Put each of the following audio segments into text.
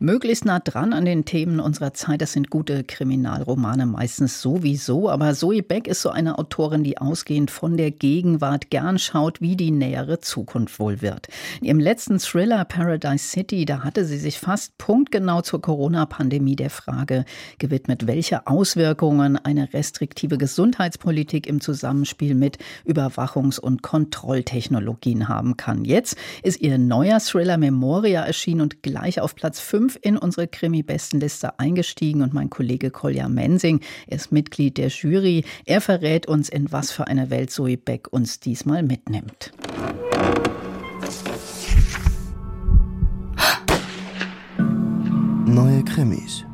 Möglichst nah dran an den Themen unserer Zeit. Das sind gute Kriminalromane meistens sowieso. Aber Zoe Beck ist so eine Autorin, die ausgehend von der Gegenwart gern schaut, wie die nähere Zukunft wohl wird. In ihrem letzten Thriller Paradise City, da hatte sie sich fast punktgenau zur Corona-Pandemie der Frage gewidmet, welche Auswirkungen eine restriktive Gesundheitspolitik im Zusammenspiel mit Überwachungs- und Kontrolltechnologien haben kann. Jetzt ist ihr neuer Thriller Memoria erschienen und gleich auf Platz 5 fünf in unsere Krimi-Bestenliste eingestiegen und mein Kollege Kolja Mensing ist Mitglied der Jury. Er verrät uns, in was für eine Welt Zoe Beck uns diesmal mitnimmt. Neue Krimis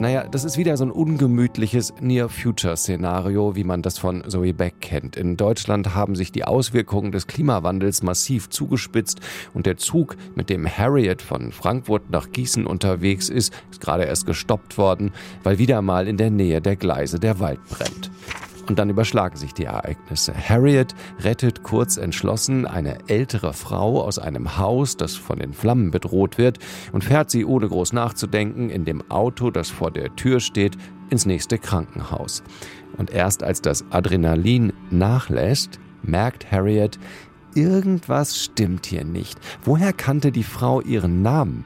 naja, das ist wieder so ein ungemütliches Near-Future-Szenario, wie man das von Zoe Beck kennt. In Deutschland haben sich die Auswirkungen des Klimawandels massiv zugespitzt und der Zug, mit dem Harriet von Frankfurt nach Gießen unterwegs ist, ist gerade erst gestoppt worden, weil wieder mal in der Nähe der Gleise der Wald brennt. Und dann überschlagen sich die Ereignisse. Harriet rettet kurz entschlossen eine ältere Frau aus einem Haus, das von den Flammen bedroht wird, und fährt sie ohne groß nachzudenken in dem Auto, das vor der Tür steht, ins nächste Krankenhaus. Und erst als das Adrenalin nachlässt, merkt Harriet, irgendwas stimmt hier nicht. Woher kannte die Frau ihren Namen?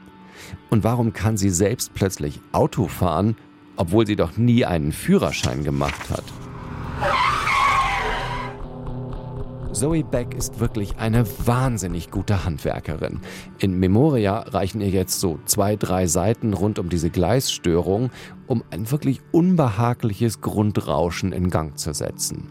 Und warum kann sie selbst plötzlich Auto fahren, obwohl sie doch nie einen Führerschein gemacht hat? Zoe Beck ist wirklich eine wahnsinnig gute Handwerkerin. In Memoria reichen ihr jetzt so zwei, drei Seiten rund um diese Gleisstörung, um ein wirklich unbehagliches Grundrauschen in Gang zu setzen.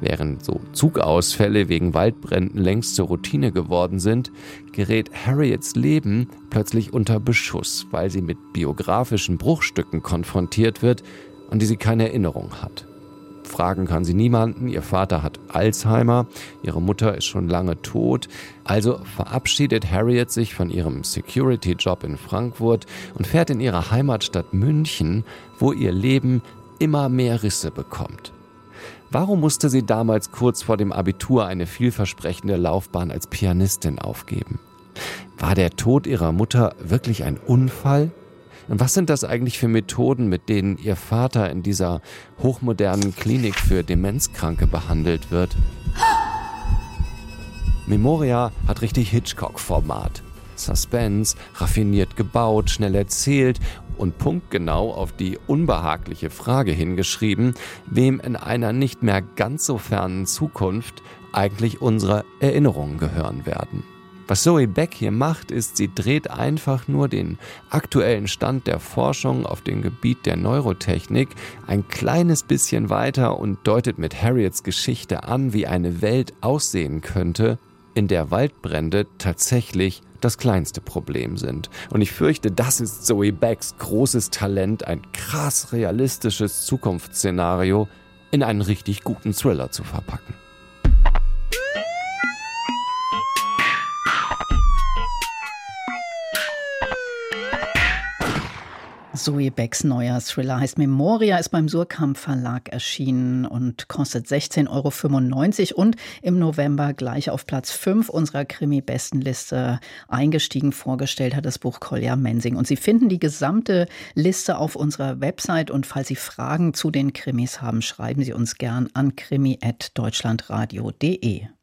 Während so Zugausfälle wegen Waldbränden längst zur Routine geworden sind, gerät Harriets Leben plötzlich unter Beschuss, weil sie mit biografischen Bruchstücken konfrontiert wird, an die sie keine Erinnerung hat. Fragen kann sie niemanden. Ihr Vater hat Alzheimer, ihre Mutter ist schon lange tot. Also verabschiedet Harriet sich von ihrem Security-Job in Frankfurt und fährt in ihre Heimatstadt München, wo ihr Leben immer mehr Risse bekommt. Warum musste sie damals kurz vor dem Abitur eine vielversprechende Laufbahn als Pianistin aufgeben? War der Tod ihrer Mutter wirklich ein Unfall? Und was sind das eigentlich für Methoden, mit denen Ihr Vater in dieser hochmodernen Klinik für Demenzkranke behandelt wird? Memoria hat richtig Hitchcock-Format. Suspense, raffiniert gebaut, schnell erzählt und punktgenau auf die unbehagliche Frage hingeschrieben, wem in einer nicht mehr ganz so fernen Zukunft eigentlich unsere Erinnerungen gehören werden. Was Zoe Beck hier macht, ist, sie dreht einfach nur den aktuellen Stand der Forschung auf dem Gebiet der Neurotechnik ein kleines bisschen weiter und deutet mit Harriets Geschichte an, wie eine Welt aussehen könnte, in der Waldbrände tatsächlich das kleinste Problem sind. Und ich fürchte, das ist Zoe Becks großes Talent, ein krass realistisches Zukunftsszenario in einen richtig guten Thriller zu verpacken. Zoe Becks neuer Thriller heißt Memoria, ist beim Surkamp Verlag erschienen und kostet 16,95 Euro und im November gleich auf Platz 5 unserer Krimi-Bestenliste eingestiegen. Vorgestellt hat das Buch Kolja Mensing. Und Sie finden die gesamte Liste auf unserer Website und falls Sie Fragen zu den Krimis haben, schreiben Sie uns gern an krimi.deutschlandradio.de.